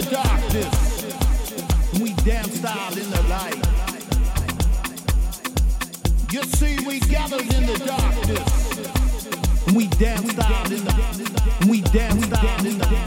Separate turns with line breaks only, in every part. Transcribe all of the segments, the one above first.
the darkness, we danced style in the light. You see, we gathered in the darkness, we danced style in the, we danced style in the.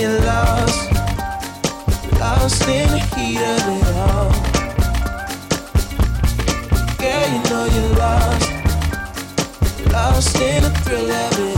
You're lost, lost in the heat of it all. Girl, you know you're lost, lost in the thrill of it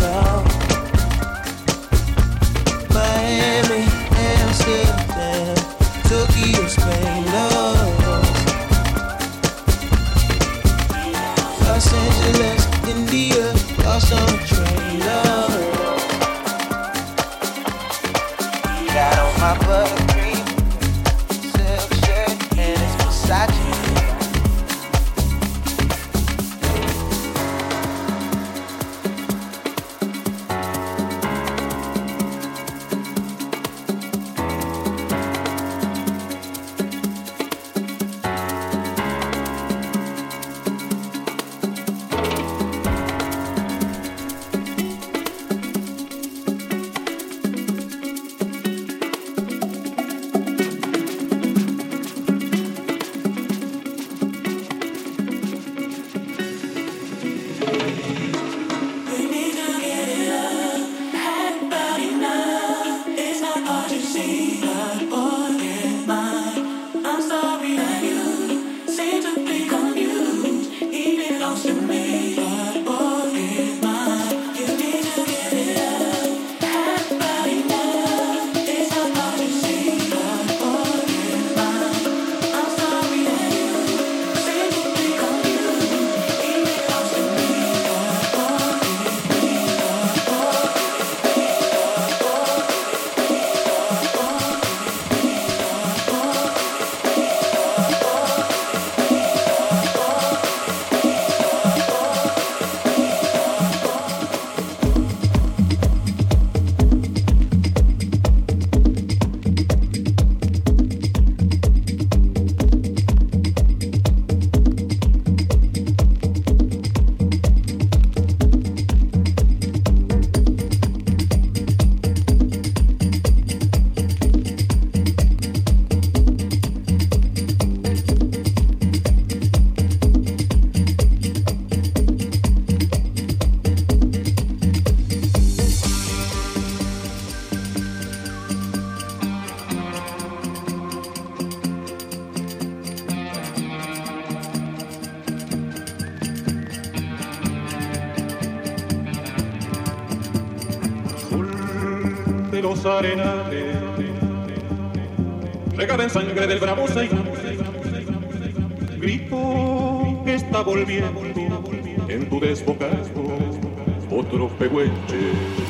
los
arenales, regada en sangre del bravo Zayn. Grito que está volviendo en tu desbocado otro pehuenche.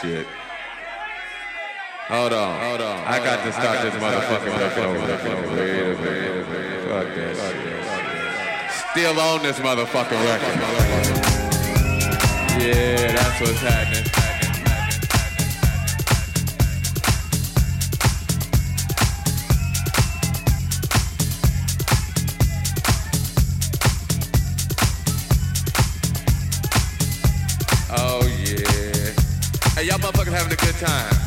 Shit.
Hold on, hold on. I got to start this motherfucking record over. Wait a minute, fuck shit. Still on this motherfucking record. Yeah, that's what's happening. Time.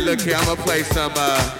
Look here, I'm gonna play some. Uh,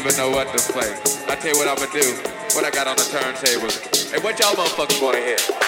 Even know what to play. I tell you what I'm gonna do. What I got on the turntable. Hey, what y'all motherfuckers wanna hear?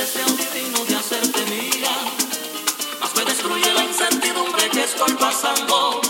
deseo divino de hacerte mía, más me destruye la incertidumbre que estoy pasando.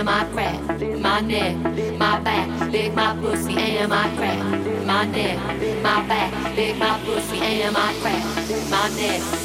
and my crack, my neck, my back, lick my pussy and my crack, my neck, my back, lick my pussy and my crack, my neck.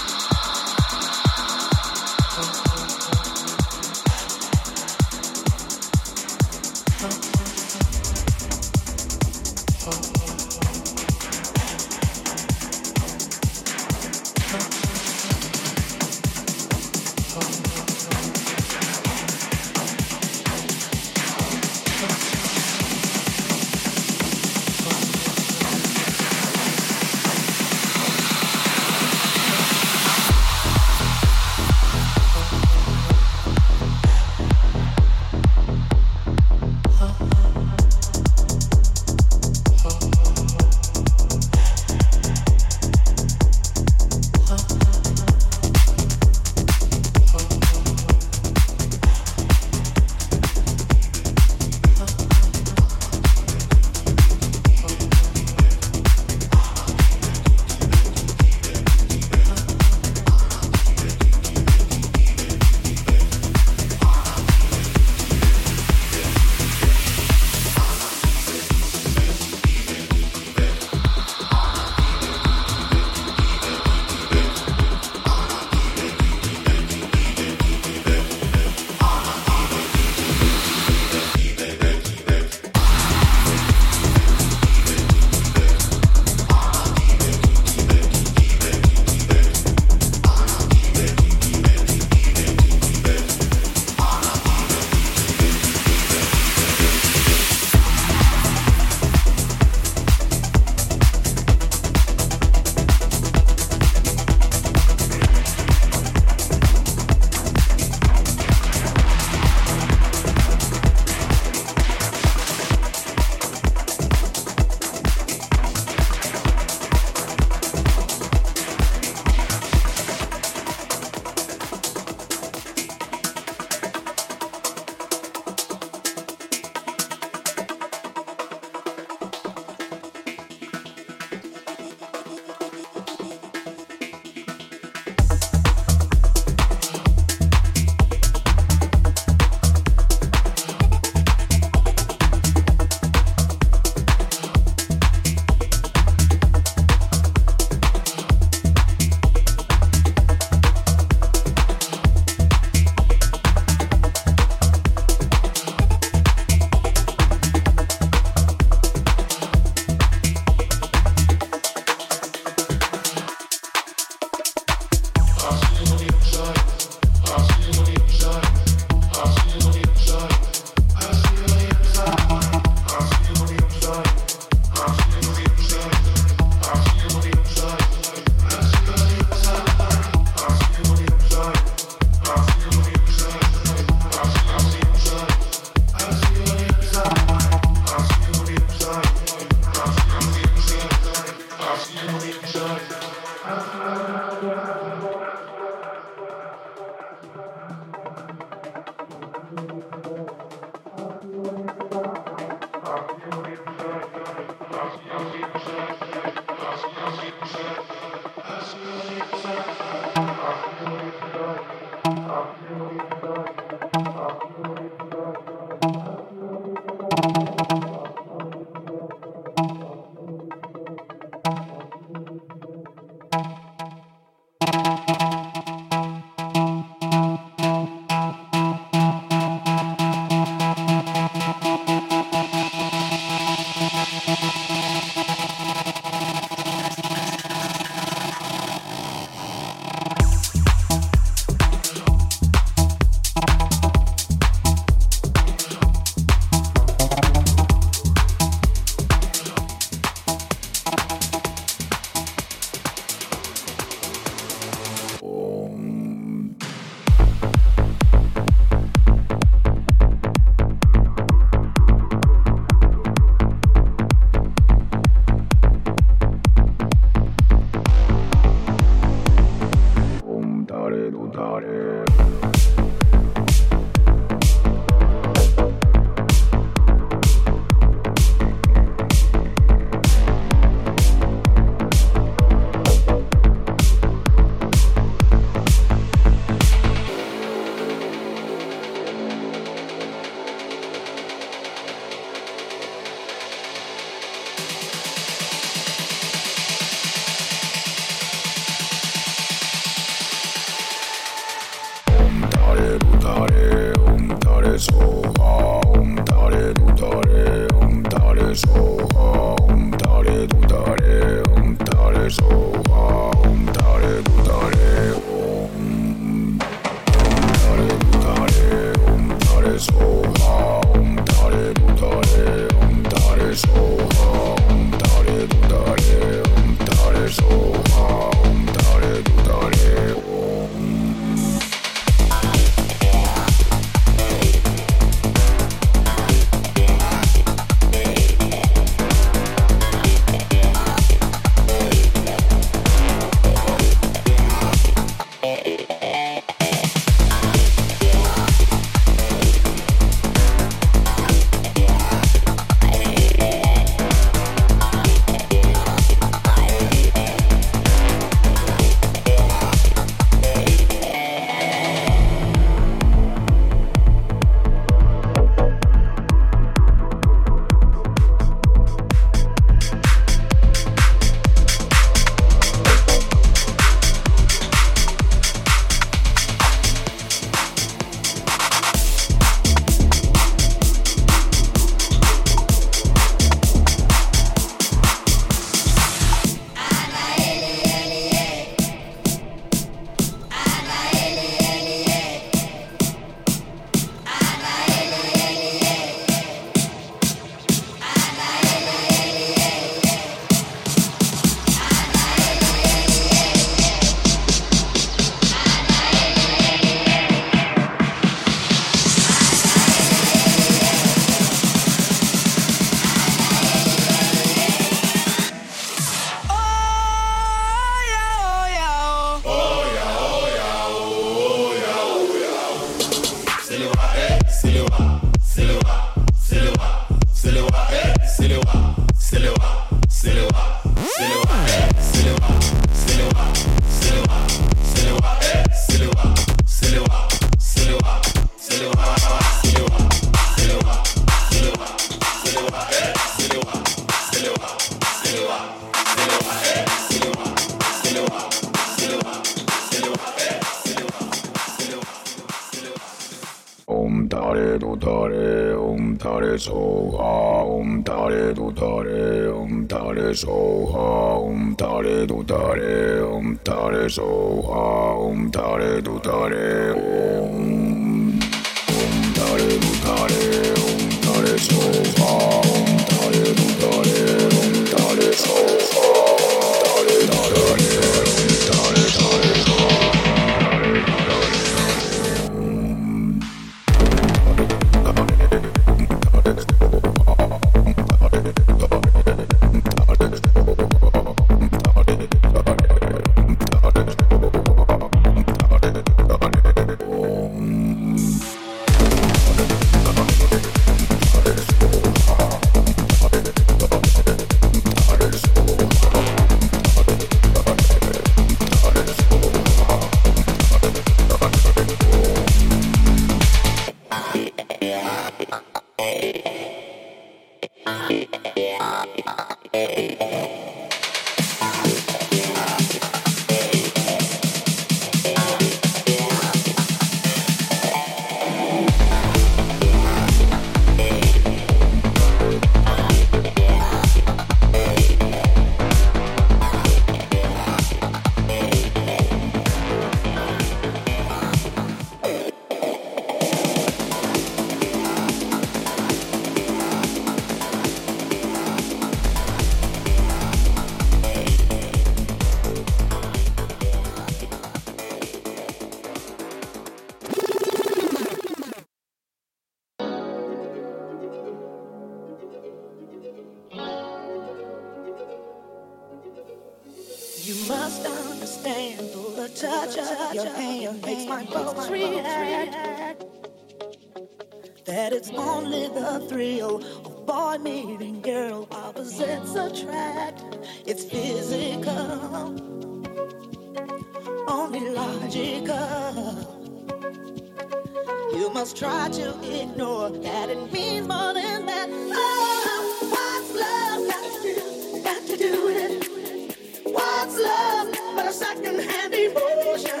secondhand emotion.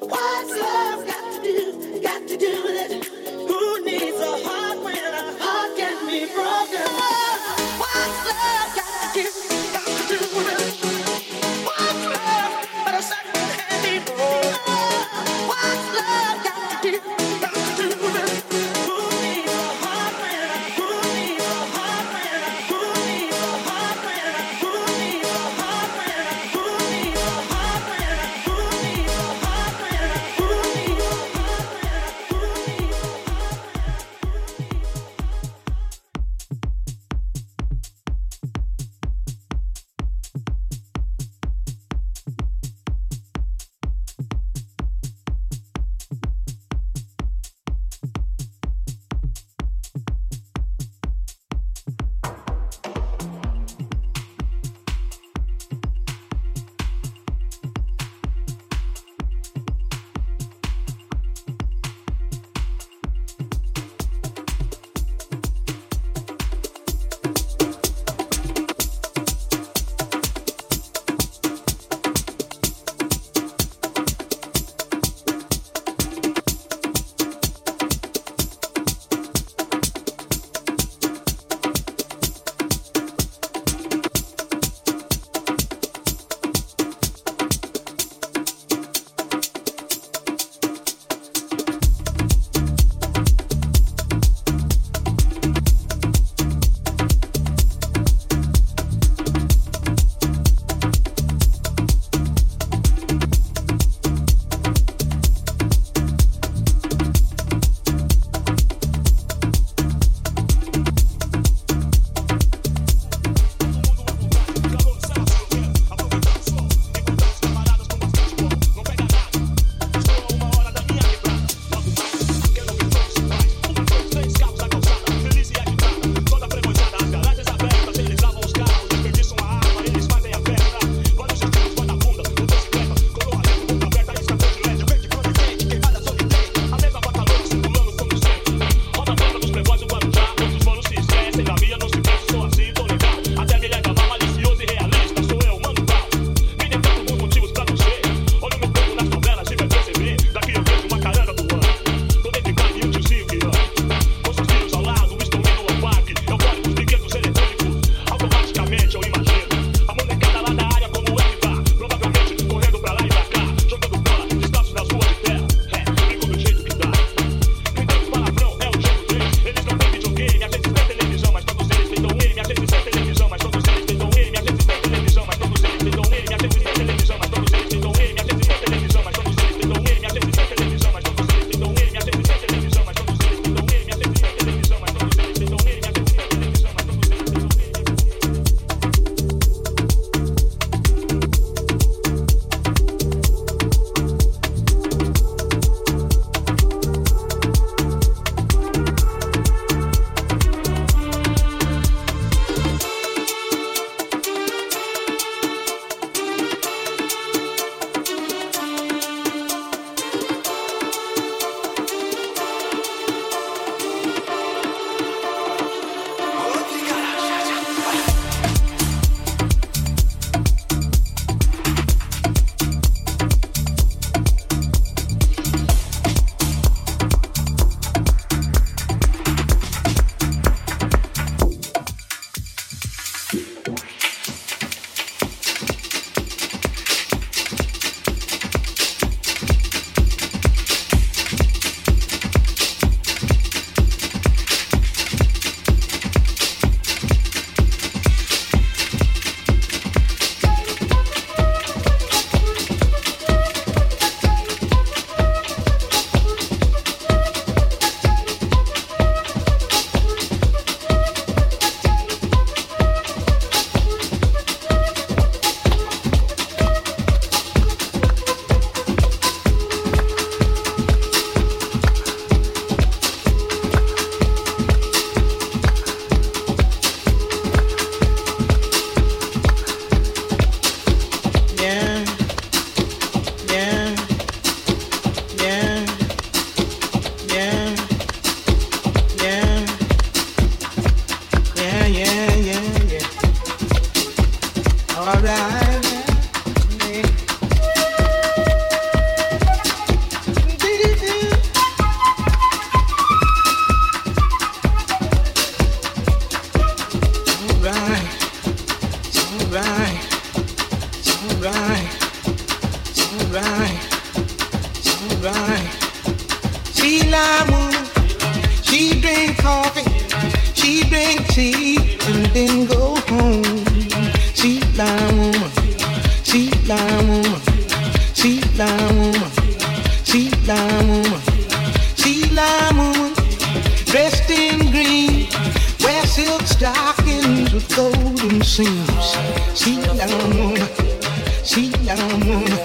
What's love got to do? Got to do with it. Who needs a heart when a heart can be broken? What's love got to do?
in green. Wear silk stockings with golden seams. See that
see that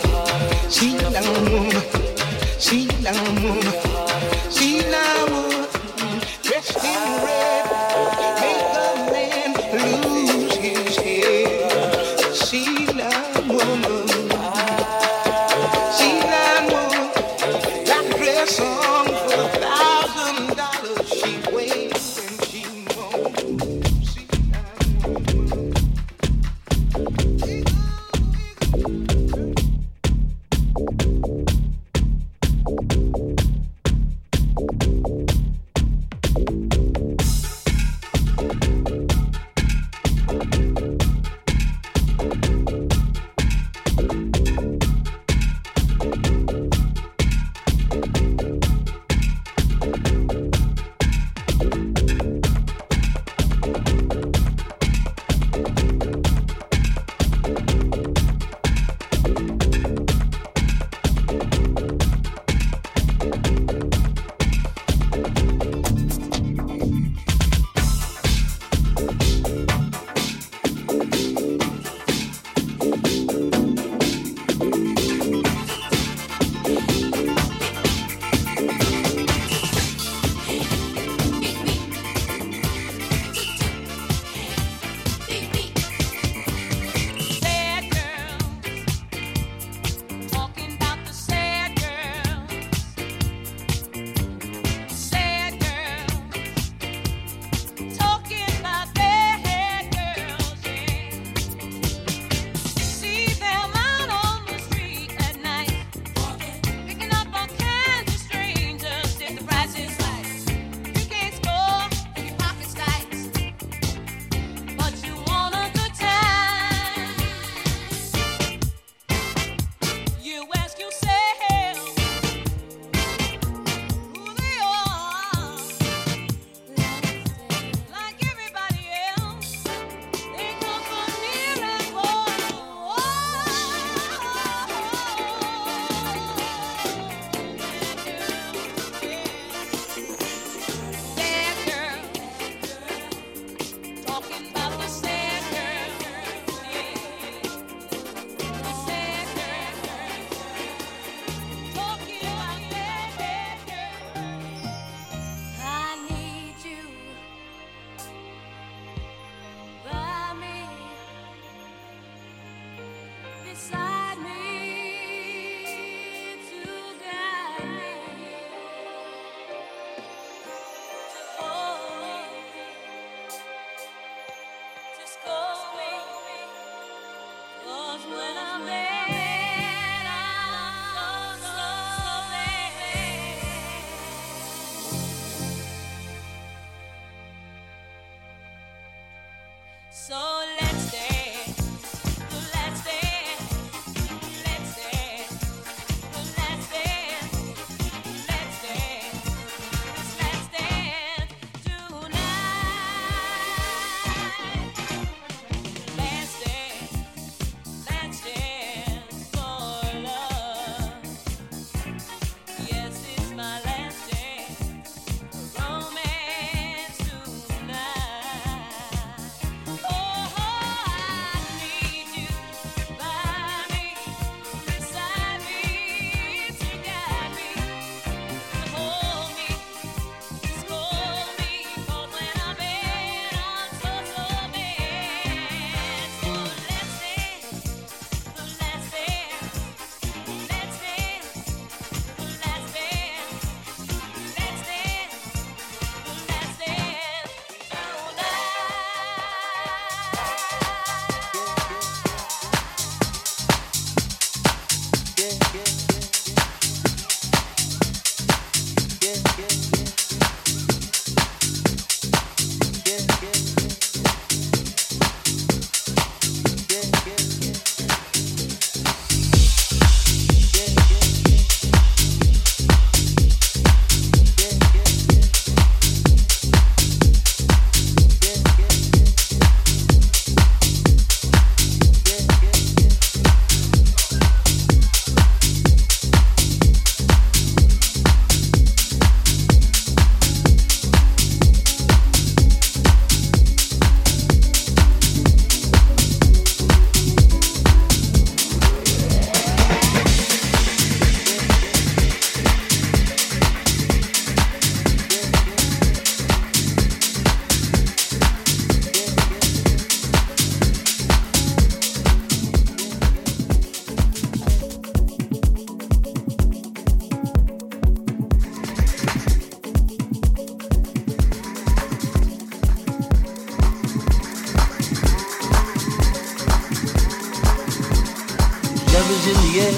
love
is in the air.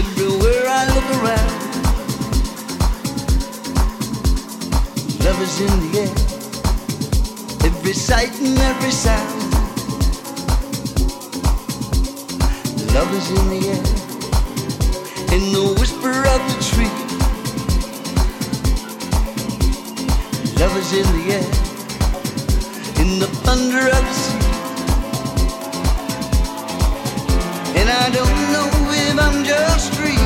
Everywhere I look around, love is in the air. Every sight and every sound, love is in the air. In the whisper of the tree, love is in the air. In the thunder of the I don't know if I'm just dreaming.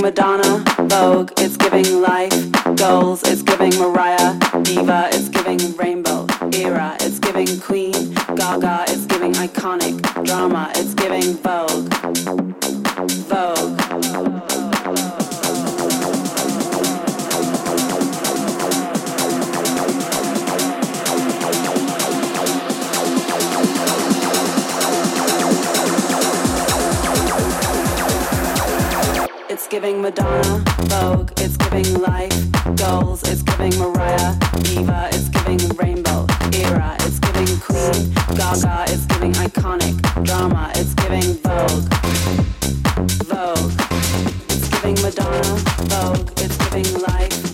Madonna, Vogue. giving Mariah, Diva, it's giving Rainbow, Era, it's giving Queen, Gaga, it's giving Iconic, Drama, it's giving Vogue, Vogue, it's giving Madonna, Vogue, it's giving Life.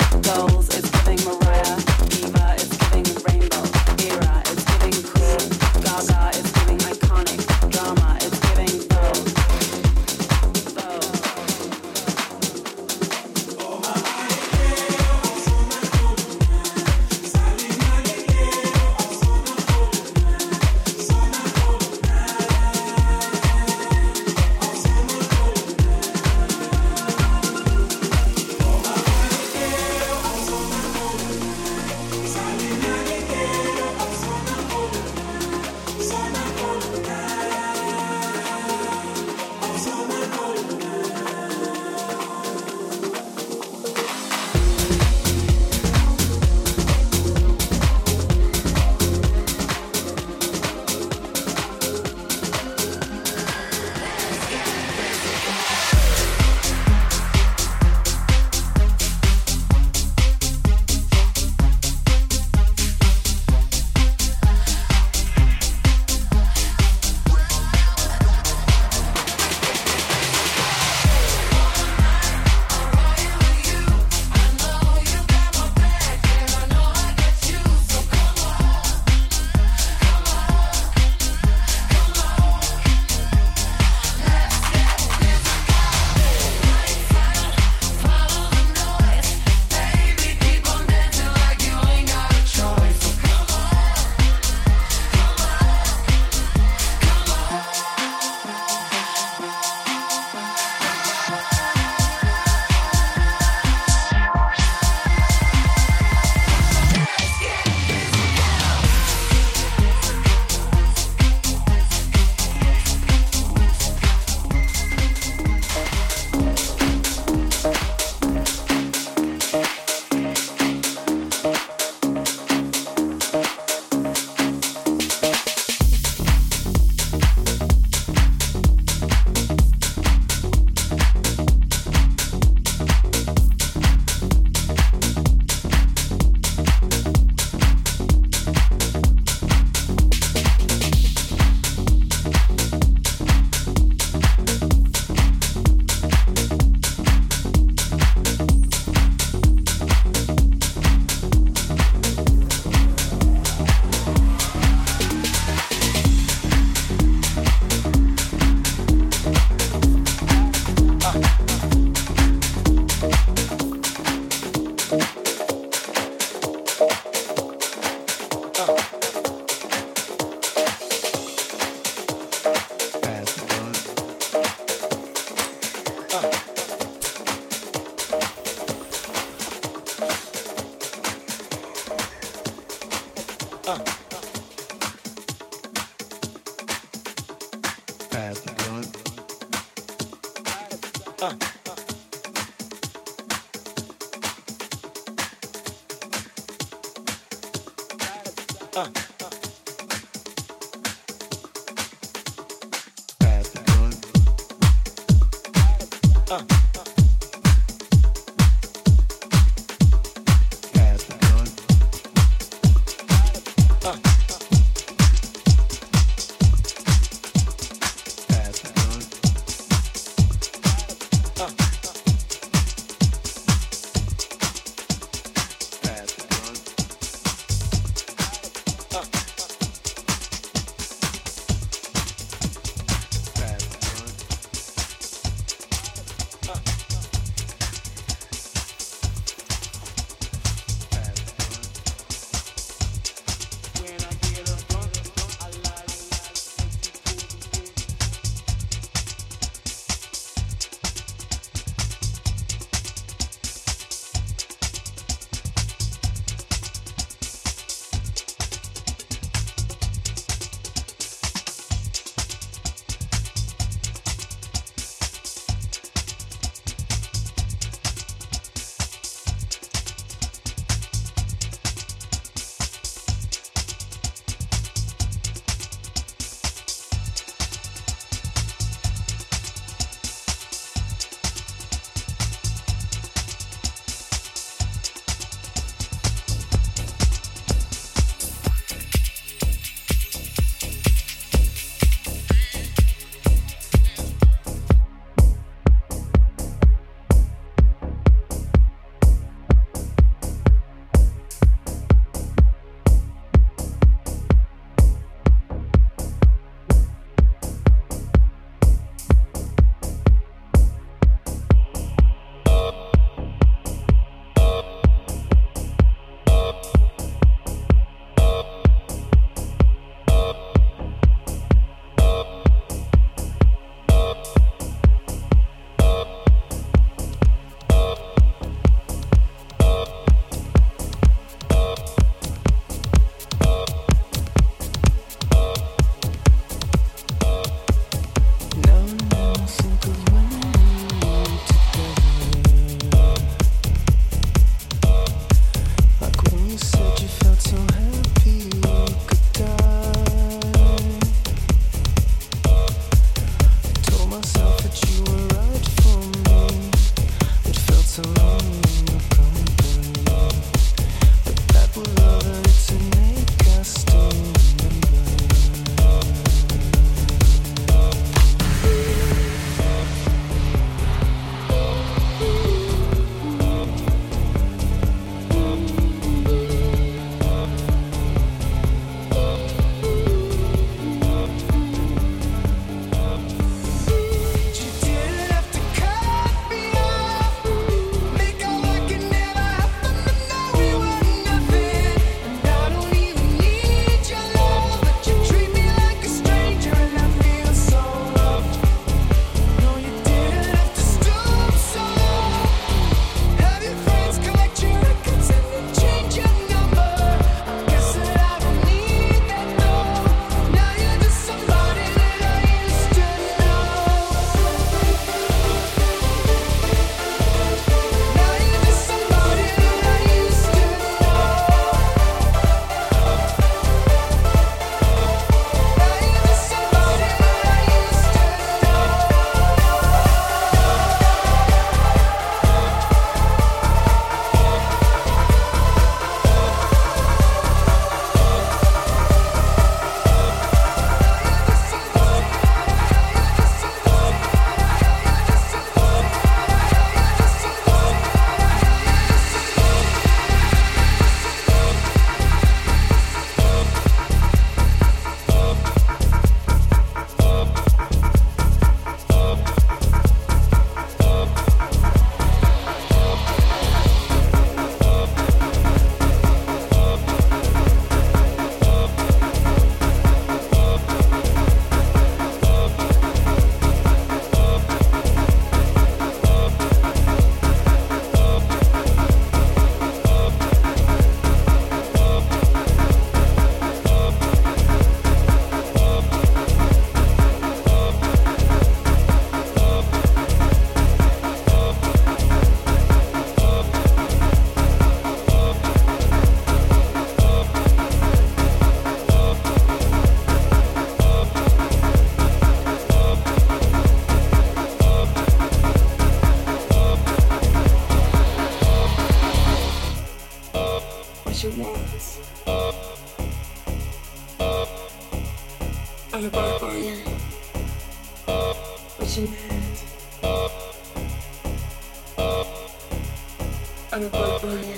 you.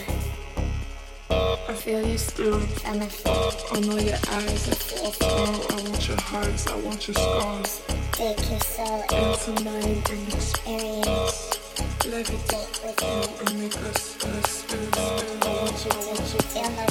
I feel you still, and I feel. I know your eyes are full of I want your hearts, I want your scars.
Take your soul
into mine and
experience.
Levitate with me and make us a spirit.
I want you to feel my